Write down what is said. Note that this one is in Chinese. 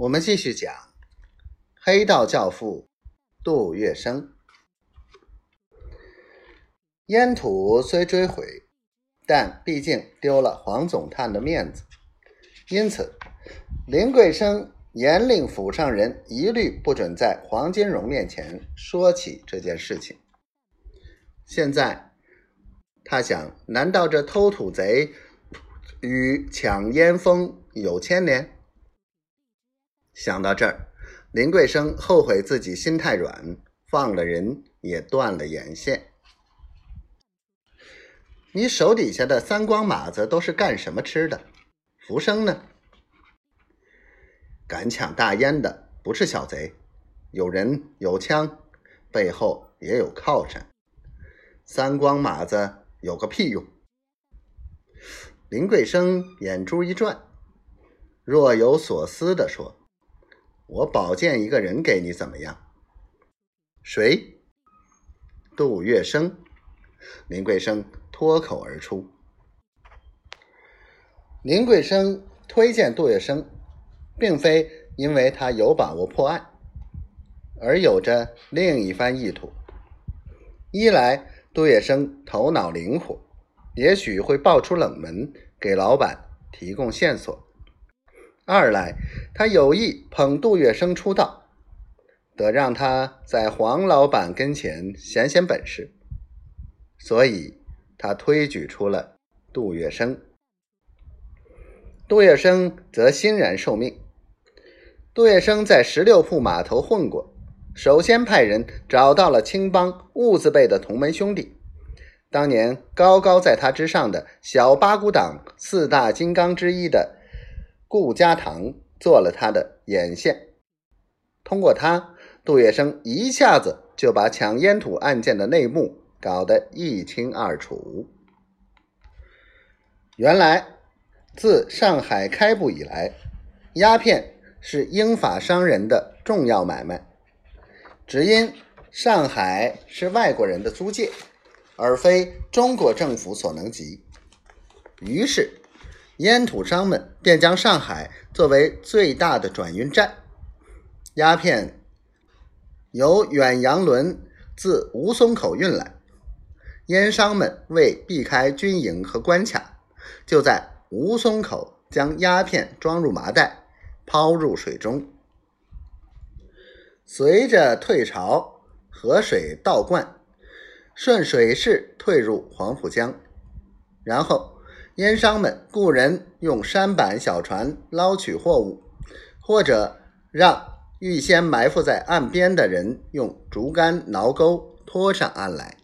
我们继续讲黑道教父杜月笙。烟土虽追回，但毕竟丢了黄总探的面子，因此林桂生严令府上人一律不准在黄金荣面前说起这件事情。现在他想，难道这偷土贼与抢烟风有牵连？想到这儿，林桂生后悔自己心太软，放了人也断了眼线。你手底下的三光马子都是干什么吃的？福生呢？敢抢大烟的不是小贼，有人有枪，背后也有靠山。三光马子有个屁用！林桂生眼珠一转，若有所思地说：“我保荐一个人给你，怎么样？”谁？杜月笙。林桂生。脱口而出。林桂生推荐杜月笙，并非因为他有把握破案，而有着另一番意图。一来，杜月笙头脑灵活，也许会爆出冷门，给老板提供线索；二来，他有意捧杜月笙出道，得让他在黄老板跟前显显本事，所以。他推举出了杜月笙，杜月笙则欣然受命。杜月笙在十六铺码头混过，首先派人找到了青帮兀字辈的同门兄弟，当年高高在他之上的小八股党四大金刚之一的顾家堂做了他的眼线。通过他，杜月笙一下子就把抢烟土案件的内幕。搞得一清二楚。原来，自上海开埠以来，鸦片是英法商人的重要买卖。只因上海是外国人的租界，而非中国政府所能及，于是烟土商们便将上海作为最大的转运站。鸦片由远洋轮自吴淞口运来。烟商们为避开军营和关卡，就在吴淞口将鸦片装入麻袋，抛入水中。随着退潮，河水倒灌，顺水势退入黄浦江。然后，烟商们雇人用舢板小船捞取货物，或者让预先埋伏在岸边的人用竹竿挠钩拖上岸来。